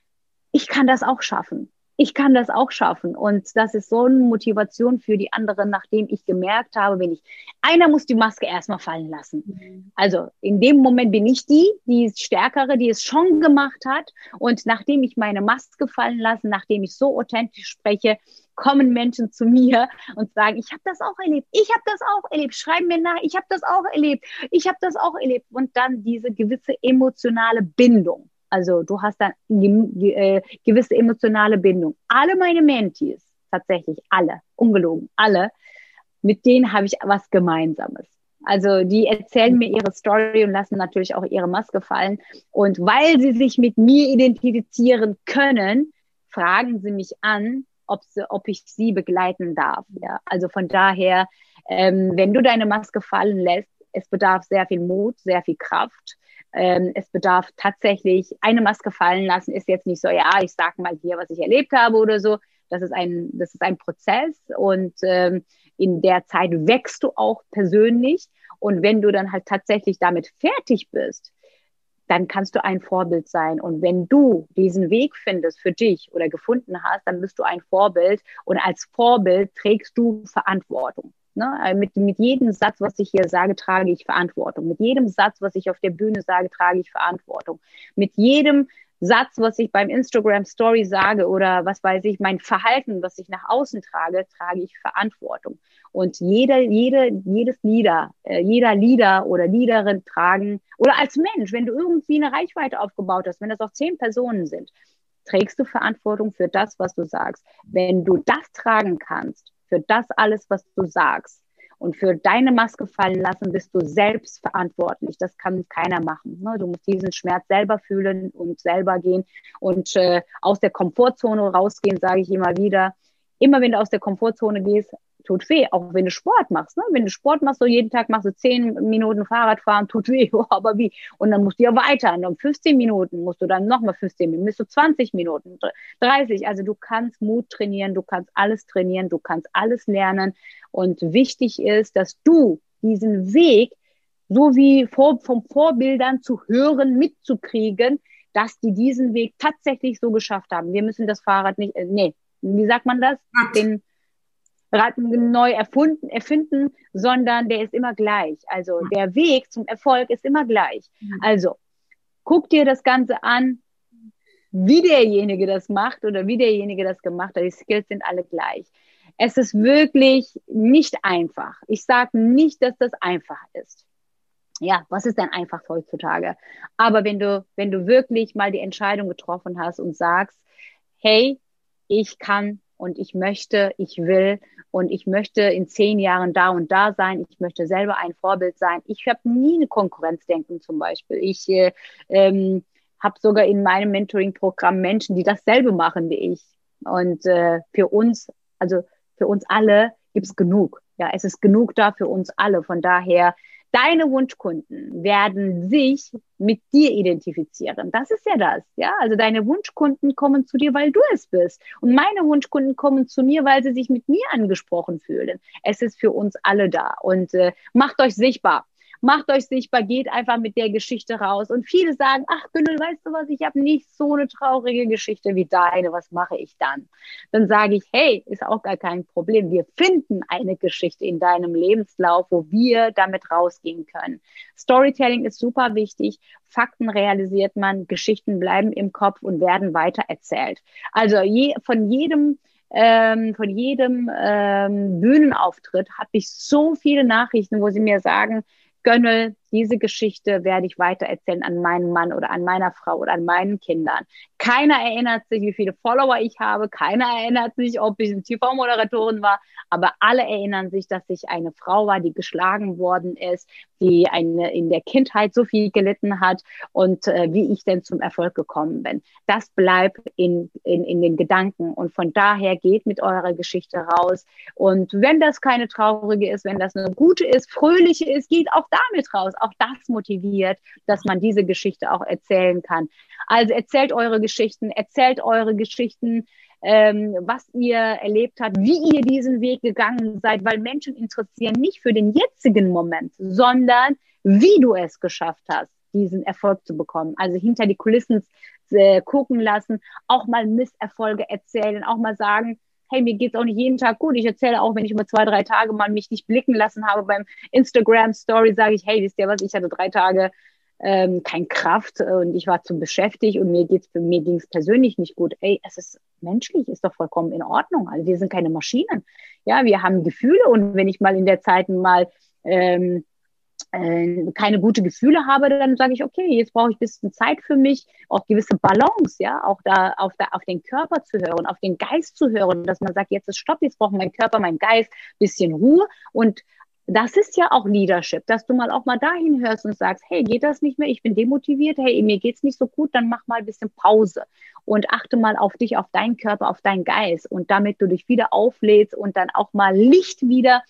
Ich kann das auch schaffen ich kann das auch schaffen. Und das ist so eine Motivation für die anderen, nachdem ich gemerkt habe, wenn ich, einer muss die Maske erstmal fallen lassen. Mhm. Also in dem Moment bin ich die, die ist stärkere, die es schon gemacht hat. Und nachdem ich meine Maske fallen lasse, nachdem ich so authentisch spreche, kommen Menschen zu mir und sagen, ich habe das auch erlebt, ich habe das auch erlebt, schreiben mir nach, ich habe das auch erlebt, ich habe das auch erlebt. Und dann diese gewisse emotionale Bindung. Also du hast dann äh, gewisse emotionale Bindung. Alle meine Mentees, tatsächlich alle, ungelogen, alle, mit denen habe ich was Gemeinsames. Also die erzählen mir ihre Story und lassen natürlich auch ihre Maske fallen. Und weil sie sich mit mir identifizieren können, fragen sie mich an, ob, sie, ob ich sie begleiten darf. Ja? Also von daher, ähm, wenn du deine Maske fallen lässt, es bedarf sehr viel Mut, sehr viel Kraft. Ähm, es bedarf tatsächlich eine Maske fallen lassen, ist jetzt nicht so, ja, ich sage mal hier, was ich erlebt habe oder so. Das ist ein, das ist ein Prozess und ähm, in der Zeit wächst du auch persönlich. Und wenn du dann halt tatsächlich damit fertig bist, dann kannst du ein Vorbild sein. Und wenn du diesen Weg findest für dich oder gefunden hast, dann bist du ein Vorbild. Und als Vorbild trägst du Verantwortung. Ne? Äh, mit, mit jedem Satz, was ich hier sage, trage ich Verantwortung. Mit jedem Satz, was ich auf der Bühne sage, trage ich Verantwortung. Mit jedem Satz, was ich beim Instagram Story sage oder was weiß ich, mein Verhalten, was ich nach außen trage, trage ich Verantwortung. Und jeder, jede, jedes Lieder, äh, jeder Lieder oder Liederin tragen oder als Mensch, wenn du irgendwie eine Reichweite aufgebaut hast, wenn das auch zehn Personen sind, trägst du Verantwortung für das, was du sagst. Wenn du das tragen kannst, für das alles, was du sagst, und für deine Maske fallen lassen, bist du selbst verantwortlich. Das kann keiner machen. Ne? Du musst diesen Schmerz selber fühlen und selber gehen und äh, aus der Komfortzone rausgehen, sage ich immer wieder. Immer wenn du aus der Komfortzone gehst, tut weh, auch wenn du Sport machst. Ne? Wenn du Sport machst, so jeden Tag machst du zehn Minuten Fahrrad fahren, tut weh, oh, aber wie? Und dann musst du ja weiter. Und um 15 Minuten musst du dann nochmal 15 Minuten, bist du 20 Minuten, 30. Also du kannst Mut trainieren, du kannst alles trainieren, du kannst alles lernen. Und wichtig ist, dass du diesen Weg, so wie vor, vom Vorbildern zu hören, mitzukriegen, dass die diesen Weg tatsächlich so geschafft haben. Wir müssen das Fahrrad nicht, äh, nee, wie sagt man das? Den, Rad neu erfunden, erfinden, sondern der ist immer gleich. Also der Weg zum Erfolg ist immer gleich. Also guck dir das Ganze an, wie derjenige das macht oder wie derjenige das gemacht hat. Die Skills sind alle gleich. Es ist wirklich nicht einfach. Ich sage nicht, dass das einfach ist. Ja, was ist denn einfach heutzutage? Aber wenn du, wenn du wirklich mal die Entscheidung getroffen hast und sagst, hey, ich kann und ich möchte, ich will und ich möchte in zehn Jahren da und da sein. Ich möchte selber ein Vorbild sein. Ich habe nie eine Konkurrenzdenken zum Beispiel. Ich äh, ähm, habe sogar in meinem Mentoring-Programm Menschen, die dasselbe machen wie ich. Und äh, für uns, also für uns alle, gibt es genug. Ja, es ist genug da für uns alle. Von daher deine Wunschkunden werden sich mit dir identifizieren. Das ist ja das, ja. Also deine Wunschkunden kommen zu dir, weil du es bist. Und meine Wunschkunden kommen zu mir, weil sie sich mit mir angesprochen fühlen. Es ist für uns alle da. Und äh, macht euch sichtbar macht euch sichtbar, geht einfach mit der Geschichte raus. Und viele sagen, ach Günnel, weißt du was, ich habe nicht so eine traurige Geschichte wie deine, was mache ich dann? Dann sage ich, hey, ist auch gar kein Problem. Wir finden eine Geschichte in deinem Lebenslauf, wo wir damit rausgehen können. Storytelling ist super wichtig. Fakten realisiert man, Geschichten bleiben im Kopf und werden weiter erzählt. Also je, von jedem ähm, von jedem ähm, Bühnenauftritt habe ich so viele Nachrichten, wo sie mir sagen, Gönnel, diese Geschichte werde ich weitererzählen an meinen Mann oder an meiner Frau oder an meinen Kindern. Keiner erinnert sich, wie viele Follower ich habe. Keiner erinnert sich, ob ich eine TV-Moderatorin war. Aber alle erinnern sich, dass ich eine Frau war, die geschlagen worden ist, die eine, in der Kindheit so viel gelitten hat und äh, wie ich denn zum Erfolg gekommen bin. Das bleibt in, in, in den Gedanken. Und von daher geht mit eurer Geschichte raus. Und wenn das keine traurige ist, wenn das eine gute ist, fröhliche ist, geht auch damit raus auch das motiviert, dass man diese Geschichte auch erzählen kann. Also erzählt eure Geschichten, erzählt eure Geschichten, ähm, was ihr erlebt habt, wie ihr diesen Weg gegangen seid, weil Menschen interessieren nicht für den jetzigen Moment, sondern wie du es geschafft hast. diesen Erfolg zu bekommen. Also hinter die Kulissen äh, gucken lassen, auch mal Misserfolge erzählen, auch mal sagen, hey, mir geht's auch nicht jeden Tag gut. Ich erzähle auch, wenn ich über zwei, drei Tage mal mich nicht blicken lassen habe beim Instagram Story, sage ich, hey, wisst ihr was, ich hatte drei Tage ähm, kein Kraft und ich war zu beschäftigt und mir geht's mir ging's persönlich nicht gut. Ey, es ist menschlich, ist doch vollkommen in Ordnung. Also wir sind keine Maschinen. Ja, wir haben Gefühle und wenn ich mal in der Zeit mal ähm, äh, keine gute Gefühle habe, dann sage ich, okay, jetzt brauche ich ein bisschen Zeit für mich, auch gewisse Balance, ja, auch da auf, da, auf den Körper zu hören, auf den Geist zu hören, dass man sagt, jetzt ist Stopp, jetzt braucht mein Körper, mein Geist ein bisschen Ruhe. Und das ist ja auch Leadership, dass du mal auch mal dahin hörst und sagst, hey, geht das nicht mehr? Ich bin demotiviert, hey, mir geht's nicht so gut, dann mach mal ein bisschen Pause und achte mal auf dich, auf deinen Körper, auf deinen Geist. Und damit du dich wieder auflädst und dann auch mal Licht wieder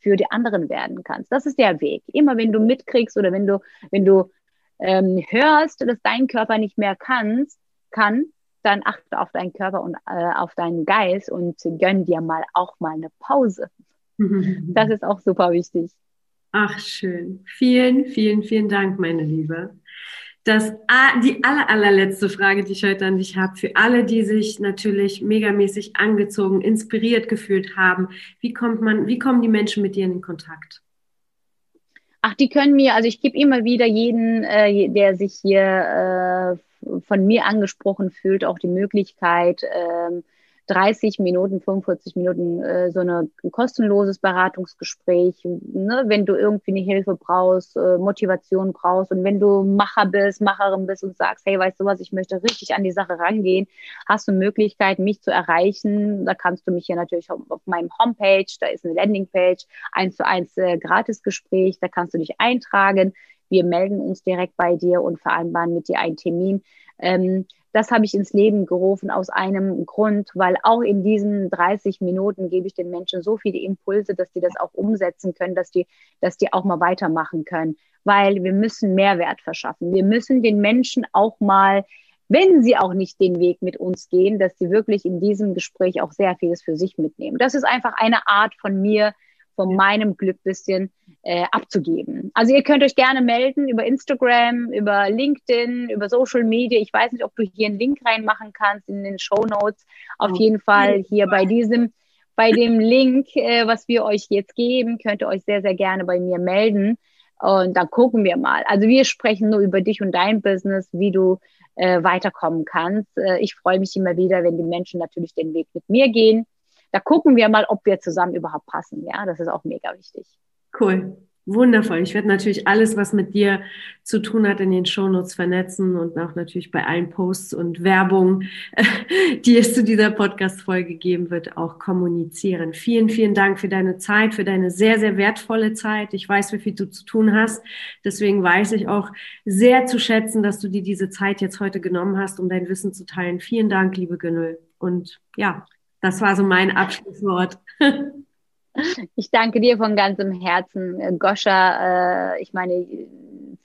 für die anderen werden kannst. Das ist der Weg. Immer wenn du mitkriegst oder wenn du, wenn du ähm, hörst, dass dein Körper nicht mehr kannst, kann, dann achte auf deinen Körper und äh, auf deinen Geist und gönn dir mal auch mal eine Pause. Das ist auch super wichtig. Ach, schön. Vielen, vielen, vielen Dank, meine Liebe. Das, die aller, allerletzte Frage, die ich heute an dich habe, für alle, die sich natürlich megamäßig angezogen, inspiriert gefühlt haben, wie kommt man, wie kommen die Menschen mit dir in Kontakt? Ach, die können mir, also ich gebe immer wieder jeden, äh, der sich hier äh, von mir angesprochen fühlt, auch die Möglichkeit, äh, 30 Minuten, 45 Minuten äh, so eine, ein kostenloses Beratungsgespräch, ne, wenn du irgendwie eine Hilfe brauchst, äh, Motivation brauchst und wenn du Macher bist, Macherin bist und sagst, hey, weißt du was, ich möchte richtig an die Sache rangehen, hast du Möglichkeit, mich zu erreichen. Da kannst du mich hier natürlich auf, auf meinem Homepage, da ist eine Landingpage, eins zu eins äh, Gratisgespräch, da kannst du dich eintragen. Wir melden uns direkt bei dir und vereinbaren mit dir einen Termin. Ähm, das habe ich ins Leben gerufen aus einem Grund, weil auch in diesen 30 Minuten gebe ich den Menschen so viele Impulse, dass die das auch umsetzen können, dass die, dass die auch mal weitermachen können. Weil wir müssen Mehrwert verschaffen. Wir müssen den Menschen auch mal, wenn sie auch nicht den Weg mit uns gehen, dass sie wirklich in diesem Gespräch auch sehr vieles für sich mitnehmen. Das ist einfach eine Art von mir, von meinem Glück bisschen äh, abzugeben. Also ihr könnt euch gerne melden über Instagram, über LinkedIn, über Social Media. Ich weiß nicht, ob du hier einen Link reinmachen kannst in den Show Notes. Auf jeden Fall hier bei diesem, bei dem Link, äh, was wir euch jetzt geben, könnt ihr euch sehr, sehr gerne bei mir melden. Und dann gucken wir mal. Also wir sprechen nur über dich und dein Business, wie du äh, weiterkommen kannst. Äh, ich freue mich immer wieder, wenn die Menschen natürlich den Weg mit mir gehen da gucken wir mal, ob wir zusammen überhaupt passen. Ja, das ist auch mega wichtig. Cool. Wundervoll. Ich werde natürlich alles, was mit dir zu tun hat, in den Shownotes vernetzen und auch natürlich bei allen Posts und Werbung, die es zu dieser Podcast-Folge geben wird, auch kommunizieren. Vielen, vielen Dank für deine Zeit, für deine sehr, sehr wertvolle Zeit. Ich weiß, wie viel du zu tun hast. Deswegen weiß ich auch sehr zu schätzen, dass du dir diese Zeit jetzt heute genommen hast, um dein Wissen zu teilen. Vielen Dank, liebe Gönül. Und ja, das war so mein Abschlusswort. Ich danke dir von ganzem Herzen, Goscha. Äh, ich meine,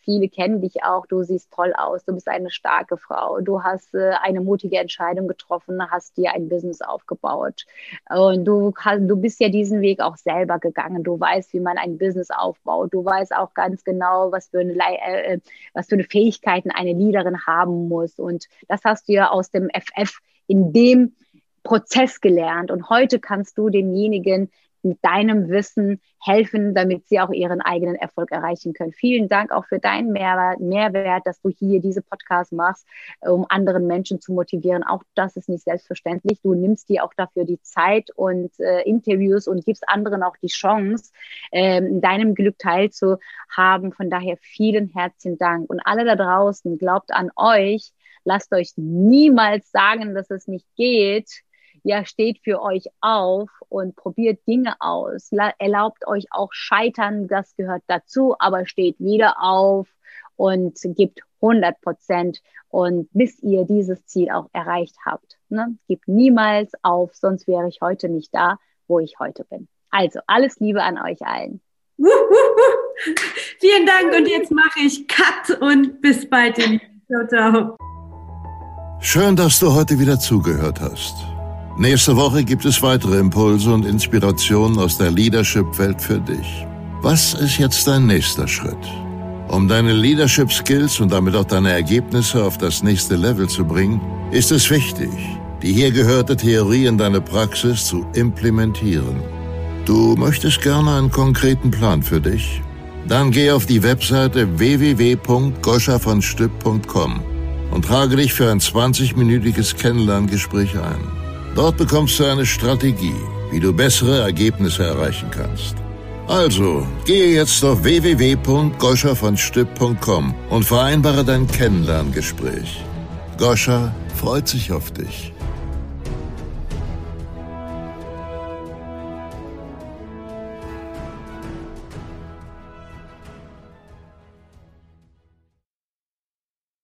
viele kennen dich auch. Du siehst toll aus. Du bist eine starke Frau. Du hast äh, eine mutige Entscheidung getroffen, hast dir ein Business aufgebaut. Und du, du bist ja diesen Weg auch selber gegangen. Du weißt, wie man ein Business aufbaut. Du weißt auch ganz genau, was für eine, äh, was für eine Fähigkeiten eine Leaderin haben muss. Und das hast du ja aus dem FF in dem Prozess gelernt und heute kannst du denjenigen mit deinem Wissen helfen, damit sie auch ihren eigenen Erfolg erreichen können. Vielen Dank auch für deinen Mehrwert, Mehrwert, dass du hier diese Podcast machst, um anderen Menschen zu motivieren. Auch das ist nicht selbstverständlich. Du nimmst dir auch dafür die Zeit und äh, Interviews und gibst anderen auch die Chance, äh, in deinem Glück teilzuhaben. Von daher vielen herzlichen Dank. Und alle da draußen, glaubt an euch. Lasst euch niemals sagen, dass es nicht geht ja, steht für euch auf und probiert Dinge aus. Erlaubt euch auch Scheitern, das gehört dazu, aber steht wieder auf und gibt 100 Prozent und bis ihr dieses Ziel auch erreicht habt. Ne? Gebt niemals auf, sonst wäre ich heute nicht da, wo ich heute bin. Also alles Liebe an euch allen. Vielen Dank und jetzt mache ich Cut und bis bald. Ciao, ciao. Schön, dass du heute wieder zugehört hast. Nächste Woche gibt es weitere Impulse und Inspirationen aus der Leadership-Welt für dich. Was ist jetzt dein nächster Schritt? Um deine Leadership Skills und damit auch deine Ergebnisse auf das nächste Level zu bringen, ist es wichtig, die hier gehörte Theorie in deine Praxis zu implementieren. Du möchtest gerne einen konkreten Plan für dich? Dann geh auf die Webseite www.goschavonstück.com und trage dich für ein 20-minütiges Kennenlerngespräch ein. Dort bekommst du eine Strategie, wie du bessere Ergebnisse erreichen kannst. Also, gehe jetzt auf www.goschavonstück.com und vereinbare dein Kennenlerngespräch. Goscha freut sich auf dich.